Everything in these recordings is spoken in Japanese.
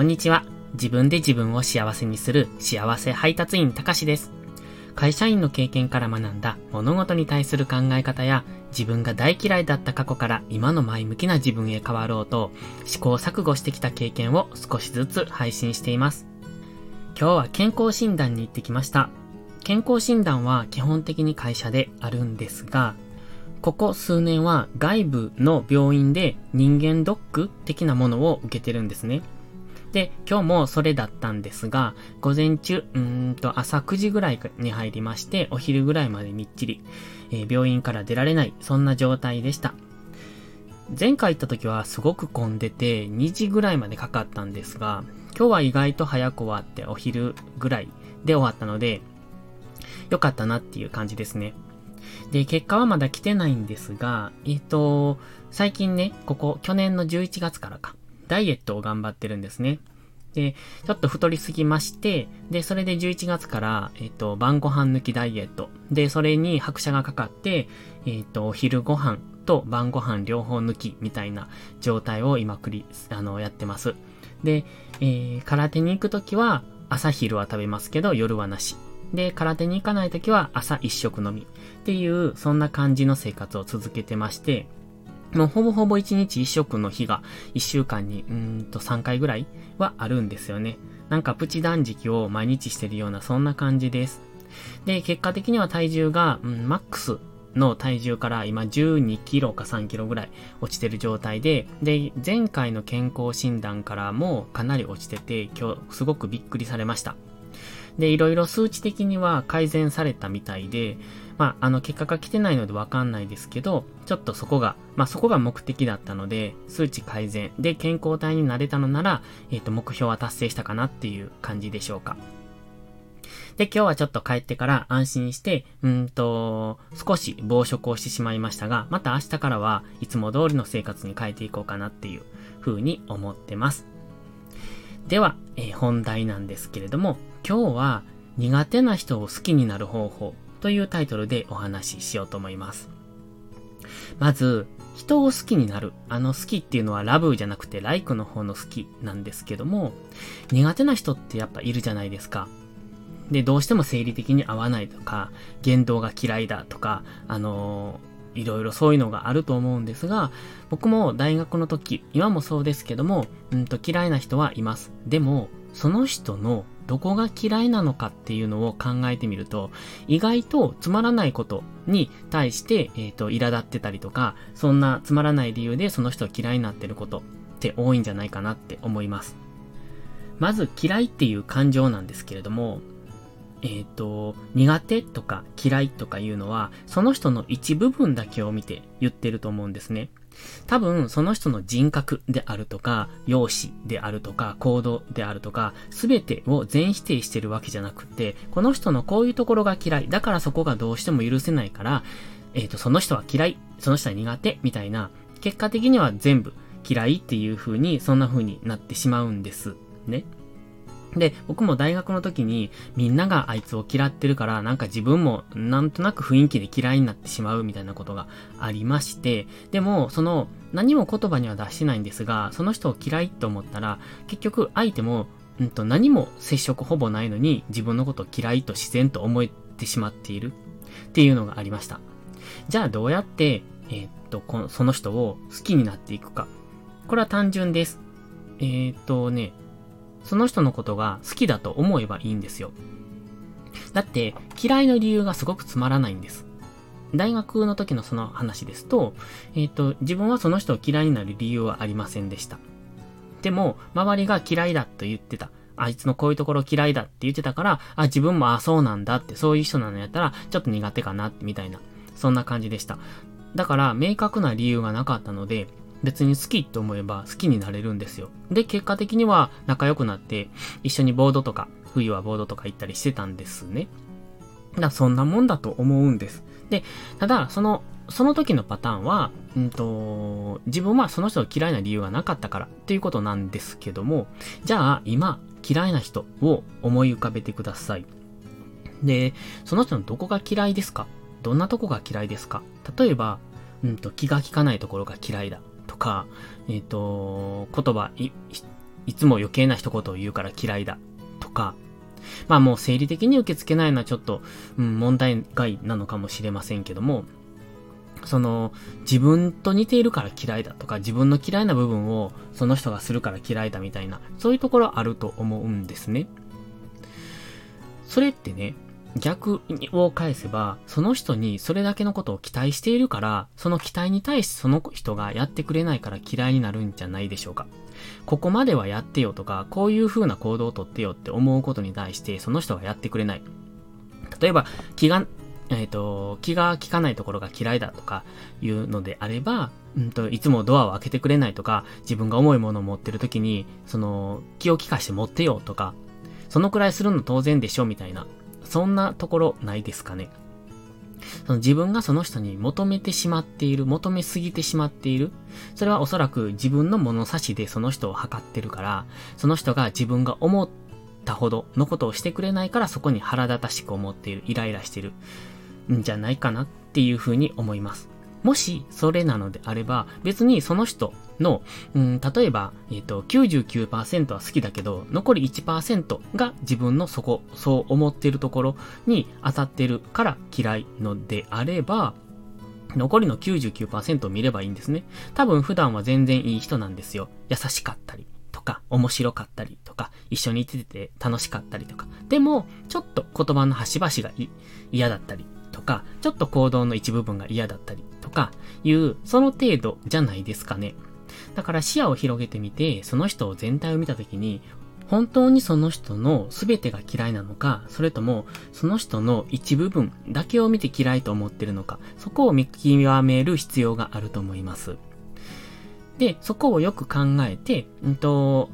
こんにちは。自分で自分を幸せにする幸せ配達員たかしです。会社員の経験から学んだ物事に対する考え方や自分が大嫌いだった過去から今の前向きな自分へ変わろうと試行錯誤してきた経験を少しずつ配信しています。今日は健康診断に行ってきました。健康診断は基本的に会社であるんですが、ここ数年は外部の病院で人間ドック的なものを受けてるんですね。で、今日もそれだったんですが、午前中、うんと朝9時ぐらいに入りまして、お昼ぐらいまでみっちり、えー、病院から出られない、そんな状態でした。前回行った時はすごく混んでて、2時ぐらいまでかかったんですが、今日は意外と早く終わってお昼ぐらいで終わったので、良かったなっていう感じですね。で、結果はまだ来てないんですが、えっ、ー、と、最近ね、ここ、去年の11月からか、ダイエットを頑張ってるんですね。で、ちょっと太りすぎまして、で、それで11月から、えっ、ー、と、晩ご飯抜きダイエット。で、それに拍車がかかって、えっ、ー、と、お昼ご飯と晩ご飯両方抜きみたいな状態を今繰り、あの、やってます。で、えー、空手に行くときは、朝昼は食べますけど、夜はなし。で、空手に行かないときは朝一食のみ。っていう、そんな感じの生活を続けてまして、もうほぼほぼ1日1食の日が1週間にうんと3回ぐらいはあるんですよね。なんかプチ断食を毎日してるようなそんな感じです。で、結果的には体重が、うん、マックスの体重から今12キロか3キロぐらい落ちてる状態で、で、前回の健康診断からもかなり落ちてて、今日すごくびっくりされました。で、いろいろ数値的には改善されたみたいで、まあ、あの、結果が来てないのでわかんないですけど、ちょっとそこが、まあ、そこが目的だったので、数値改善で健康体になれたのなら、えっ、ー、と、目標は達成したかなっていう感じでしょうか。で、今日はちょっと帰ってから安心して、うんと、少し暴食をしてしまいましたが、また明日からはいつも通りの生活に変えていこうかなっていう風に思ってます。では、えー、本題なんですけれども、今日は苦手な人を好きになる方法というタイトルでお話ししようと思います。まず、人を好きになる。あの好きっていうのはラブじゃなくてライクの方の好きなんですけども、苦手な人ってやっぱいるじゃないですか。で、どうしても生理的に合わないとか、言動が嫌いだとか、あのー、いろいろそういうのがあると思うんですが、僕も大学の時、今もそうですけども、うんと嫌いな人はいます。でも、その人のどこが嫌いなのかっていうのを考えてみると、意外とつまらないことに対して、えっ、ー、と、苛立ってたりとか、そんなつまらない理由でその人を嫌いになってることって多いんじゃないかなって思います。まず嫌いっていう感情なんですけれども、えっ、ー、と、苦手とか嫌いとかいうのは、その人の一部分だけを見て言ってると思うんですね。多分、その人の人格であるとか、容姿であるとか、行動であるとか、すべてを全否定してるわけじゃなくて、この人のこういうところが嫌い、だからそこがどうしても許せないから、えっ、ー、と、その人は嫌い、その人は苦手、みたいな、結果的には全部嫌いっていう風に、そんな風になってしまうんです。ね。で、僕も大学の時にみんながあいつを嫌ってるからなんか自分もなんとなく雰囲気で嫌いになってしまうみたいなことがありまして、でもその何も言葉には出してないんですが、その人を嫌いと思ったら結局相手も、うんと何も接触ほぼないのに自分のことを嫌いと自然と思えてしまっているっていうのがありました。じゃあどうやって、えー、っと、このその人を好きになっていくか。これは単純です。えー、っとね、その人のことが好きだと思えばいいんですよ。だって、嫌いの理由がすごくつまらないんです。大学の時のその話ですと、えっ、ー、と、自分はその人を嫌いになる理由はありませんでした。でも、周りが嫌いだと言ってた。あいつのこういうところ嫌いだって言ってたから、あ、自分もあ、そうなんだって、そういう人なのやったら、ちょっと苦手かな、みたいな。そんな感じでした。だから、明確な理由がなかったので、別に好きと思えば好きになれるんですよ。で、結果的には仲良くなって、一緒にボードとか、冬はボードとか行ったりしてたんですね。だそんなもんだと思うんです。で、ただ、その、その時のパターンは、うんと、自分はその人を嫌いな理由がなかったからっていうことなんですけども、じゃあ今、嫌いな人を思い浮かべてください。で、その人のどこが嫌いですか？どんなとこが嫌いですか？例えば、うんと、気が利かないところが嫌いだ。とか、えっ、ー、と、言葉、いいつも余計な一言を言うから嫌いだ。とか、まあもう生理的に受け付けないのはちょっと、うん、問題外なのかもしれませんけども、その、自分と似ているから嫌いだとか、自分の嫌いな部分をその人がするから嫌いだみたいな、そういうところあると思うんですね。それってね、逆を返せば、その人にそれだけのことを期待しているから、その期待に対してその人がやってくれないから嫌いになるんじゃないでしょうか。ここまではやってよとか、こういう風な行動をとってよって思うことに対して、その人がやってくれない。例えば、気が、えっ、ー、と、気が利かないところが嫌いだとかいうのであれば、うんと、いつもドアを開けてくれないとか、自分が重いものを持ってる時に、その、気を利かして持ってよとか、そのくらいするの当然でしょみたいな。そんなところないですかね。その自分がその人に求めてしまっている、求めすぎてしまっている。それはおそらく自分の物差しでその人を測ってるから、その人が自分が思ったほどのことをしてくれないからそこに腹立たしく思っている、イライラしてるんじゃないかなっていうふうに思います。もしそれなのであれば、別にその人の、うん、例えば、えっ、ー、と、99%は好きだけど、残り1%が自分のそこ、そう思っているところに当たってるから嫌いのであれば、残りの99%を見ればいいんですね。多分普段は全然いい人なんですよ。優しかったりとか、面白かったりとか、一緒にいてて楽しかったりとか。でも、ちょっと言葉の端々が嫌だったりとか、ちょっと行動の一部分が嫌だったりとかいう、その程度じゃないですかね。だから視野を広げてみて、その人を全体を見たときに、本当にその人の全てが嫌いなのか、それともその人の一部分だけを見て嫌いと思ってるのか、そこを見極める必要があると思います。で、そこをよく考えて、うんと、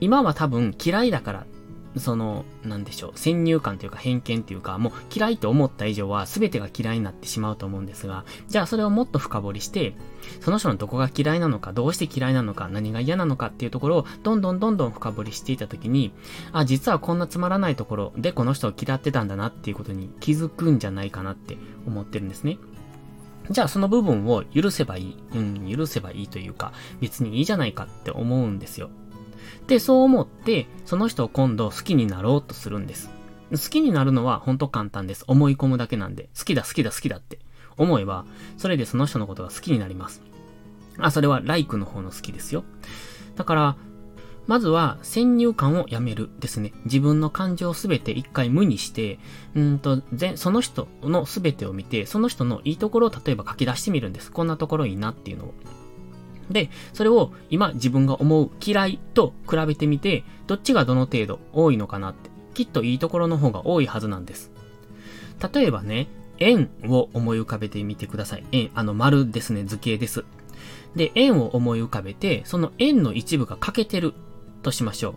今は多分嫌いだからその、なんでしょう、先入観というか偏見というか、もう嫌いと思った以上は全てが嫌いになってしまうと思うんですが、じゃあそれをもっと深掘りして、その人のどこが嫌いなのか、どうして嫌いなのか、何が嫌なのかっていうところをどんどんどんどん深掘りしていたときに、あ、実はこんなつまらないところでこの人を嫌ってたんだなっていうことに気づくんじゃないかなって思ってるんですね。じゃあその部分を許せばいい。うん、許せばいいというか、別にいいじゃないかって思うんですよ。で、そう思って、その人を今度好きになろうとするんです。好きになるのはほんと簡単です。思い込むだけなんで。好きだ好きだ好きだって思えば、それでその人のことが好きになります。あ、それはライクの方の好きですよ。だから、まずは先入観をやめるですね。自分の感情をすべて一回無にして、うんと、その人のすべてを見て、その人のいいところを例えば書き出してみるんです。こんなところいいなっていうのを。で、それを今自分が思う嫌いと比べてみて、どっちがどの程度多いのかなって、きっといいところの方が多いはずなんです。例えばね、円を思い浮かべてみてください。円、あの丸ですね、図形です。で、円を思い浮かべて、その円の一部が欠けてるとしましょう。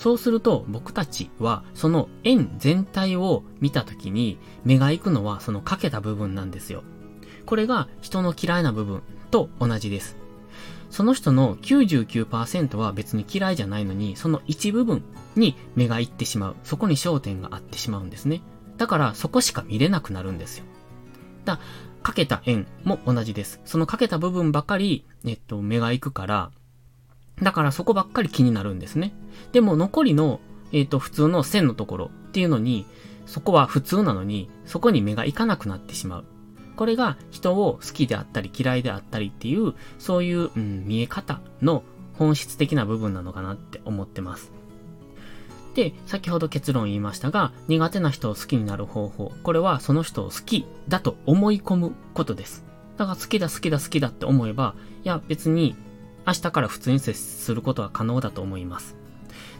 そうすると僕たちはその円全体を見たときに目が行くのはその欠けた部分なんですよ。これが人の嫌いな部分と同じです。その人の99%は別に嫌いじゃないのに、その一部分に目がいってしまう。そこに焦点があってしまうんですね。だからそこしか見れなくなるんですよ。だかけた円も同じです。そのかけた部分ばかり、えっと、目が行くから、だからそこばっかり気になるんですね。でも残りの、えっと、普通の線のところっていうのに、そこは普通なのに、そこに目が行かなくなってしまう。これが人を好きであったり嫌いであったりっていう、そういう、うん、見え方の本質的な部分なのかなって思ってます。で、先ほど結論言いましたが、苦手な人を好きになる方法。これはその人を好きだと思い込むことです。だから好きだ好きだ好きだって思えば、いや別に明日から普通に接することは可能だと思います。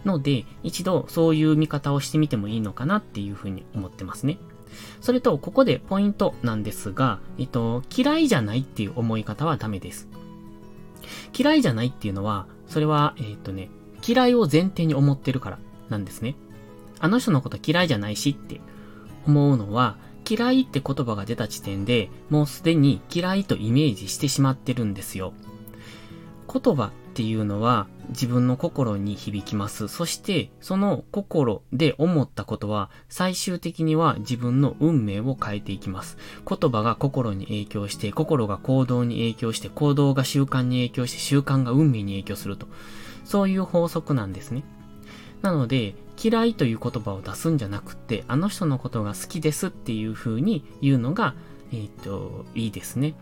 ので、一度そういう見方をしてみてもいいのかなっていうふうに思ってますね。それと、ここでポイントなんですが、えっと、嫌いじゃないっていう思い方はダメです。嫌いじゃないっていうのは、それは、えっとね、嫌いを前提に思ってるからなんですね。あの人のこと嫌いじゃないしって思うのは、嫌いって言葉が出た時点でもうすでに嫌いとイメージしてしまってるんですよ。言葉っていうのは自分の心に響きます。そして、その心で思ったことは、最終的には自分の運命を変えていきます。言葉が心に影響して、心が行動に影響して、行動が習慣に影響して、習慣が運命に影響すると。そういう法則なんですね。なので、嫌いという言葉を出すんじゃなくて、あの人のことが好きですっていう風に言うのが、えっ、と、いいですね。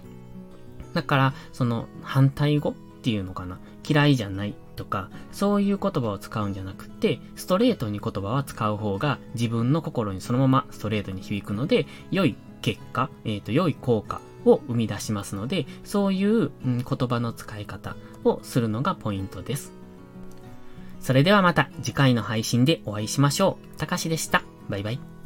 だから、その反対語っていうのかな？嫌いじゃないとか、そういう言葉を使うんじゃなくて、ストレートに言葉は使う方が自分の心にそのままストレートに響くので、良い結果、えっ、ー、と、良い効果を生み出しますので、そういう、うん、言葉の使い方をするのがポイントです。それではまた次回の配信でお会いしましょう。たかしでした。バイバイ。